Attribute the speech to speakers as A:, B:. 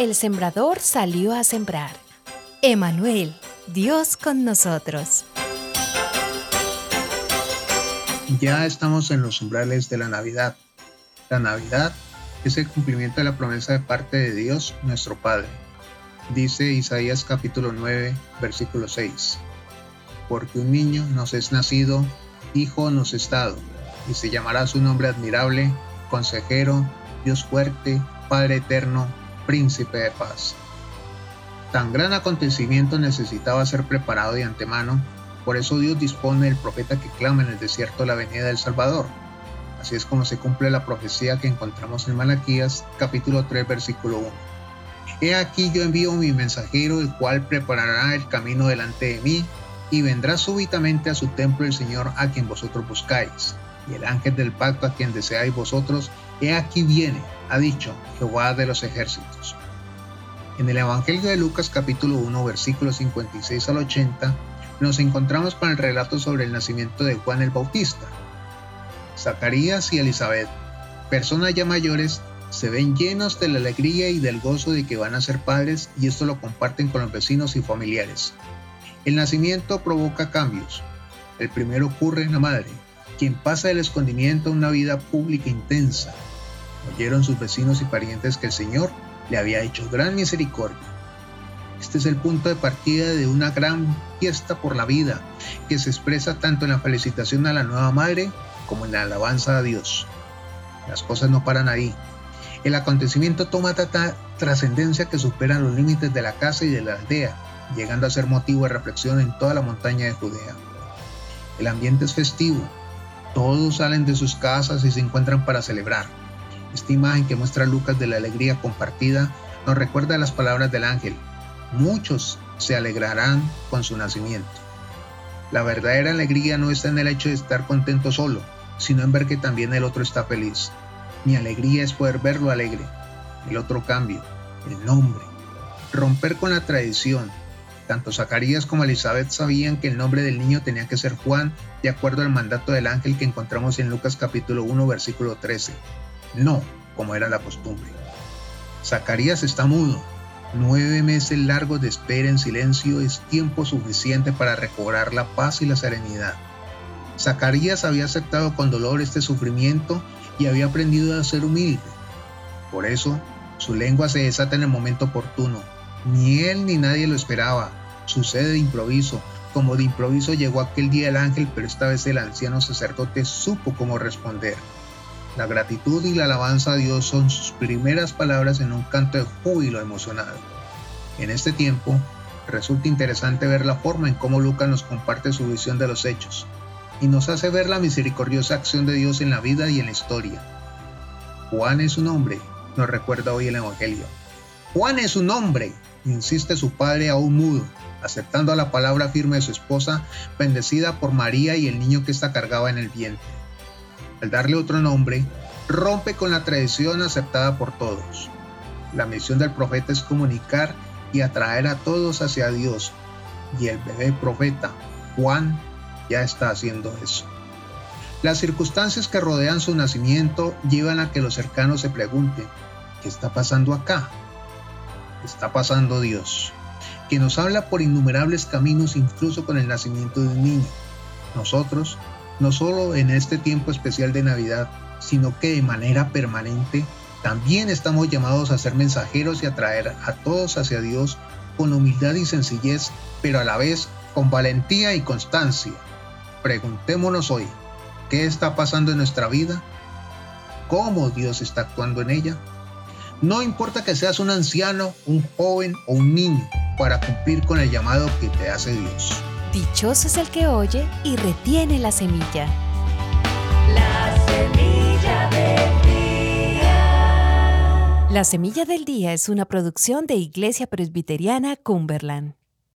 A: el sembrador salió a sembrar. Emanuel, Dios con nosotros.
B: Ya estamos en los umbrales de la Navidad. La Navidad es el cumplimiento de la promesa de parte de Dios, nuestro Padre. Dice Isaías capítulo 9, versículo 6. Porque un niño nos es nacido, hijo nos es dado, y se llamará su nombre admirable, consejero, Dios fuerte, Padre eterno, príncipe de paz. Tan gran acontecimiento necesitaba ser preparado de antemano, por eso Dios dispone del profeta que clama en el desierto la venida del Salvador. Así es como se cumple la profecía que encontramos en Malaquías capítulo 3 versículo 1. He aquí yo envío mi mensajero, el cual preparará el camino delante de mí, y vendrá súbitamente a su templo el Señor a quien vosotros buscáis. Y el ángel del pacto a quien deseáis vosotros, he aquí viene, ha dicho Jehová de los ejércitos. En el Evangelio de Lucas capítulo 1 versículos 56 al 80 nos encontramos con el relato sobre el nacimiento de Juan el Bautista. Zacarías y Elizabeth, personas ya mayores, se ven llenos de la alegría y del gozo de que van a ser padres y esto lo comparten con los vecinos y familiares. El nacimiento provoca cambios. El primero ocurre en la madre, quien pasa del escondimiento a una vida pública intensa. Oyeron sus vecinos y parientes que el Señor le había hecho gran misericordia. Este es el punto de partida de una gran fiesta por la vida, que se expresa tanto en la felicitación a la nueva madre como en la alabanza a Dios. Las cosas no paran ahí. El acontecimiento toma tanta trascendencia que supera los límites de la casa y de la aldea llegando a ser motivo de reflexión en toda la montaña de Judea. El ambiente es festivo, todos salen de sus casas y se encuentran para celebrar. Esta imagen que muestra Lucas de la alegría compartida nos recuerda las palabras del ángel. Muchos se alegrarán con su nacimiento. La verdadera alegría no está en el hecho de estar contento solo, sino en ver que también el otro está feliz. Mi alegría es poder verlo alegre. El otro cambio, el nombre. Romper con la tradición, tanto Zacarías como Elizabeth sabían que el nombre del niño tenía que ser Juan, de acuerdo al mandato del ángel que encontramos en Lucas capítulo 1, versículo 13. No, como era la costumbre. Zacarías está mudo. Nueve meses largos de espera en silencio es tiempo suficiente para recobrar la paz y la serenidad. Zacarías había aceptado con dolor este sufrimiento y había aprendido a ser humilde. Por eso, su lengua se desata en el momento oportuno. Ni él ni nadie lo esperaba, Sucede de improviso, como de improviso llegó aquel día el ángel, pero esta vez el anciano sacerdote supo cómo responder. La gratitud y la alabanza a Dios son sus primeras palabras en un canto de júbilo emocionado. En este tiempo, resulta interesante ver la forma en cómo Lucas nos comparte su visión de los hechos y nos hace ver la misericordiosa acción de Dios en la vida y en la historia. Juan es un hombre, nos recuerda hoy el Evangelio. Juan es un hombre, insiste su padre aún mudo, aceptando la palabra firme de su esposa, bendecida por María y el niño que ésta cargaba en el vientre. Al darle otro nombre, rompe con la tradición aceptada por todos. La misión del profeta es comunicar y atraer a todos hacia Dios, y el bebé profeta, Juan, ya está haciendo eso. Las circunstancias que rodean su nacimiento llevan a que los cercanos se pregunten, ¿qué está pasando acá? ¿Qué está pasando Dios? Que nos habla por innumerables caminos, incluso con el nacimiento de un niño. Nosotros, no solo en este tiempo especial de Navidad, sino que de manera permanente, también estamos llamados a ser mensajeros y a traer a todos hacia Dios con humildad y sencillez, pero a la vez con valentía y constancia. Preguntémonos hoy, ¿qué está pasando en nuestra vida? ¿Cómo Dios está actuando en ella? No importa que seas un anciano, un joven o un niño, para cumplir con el llamado que te hace Dios.
A: Dichoso es el que oye y retiene la semilla.
C: La semilla del día.
A: La semilla del día es una producción de Iglesia Presbiteriana Cumberland.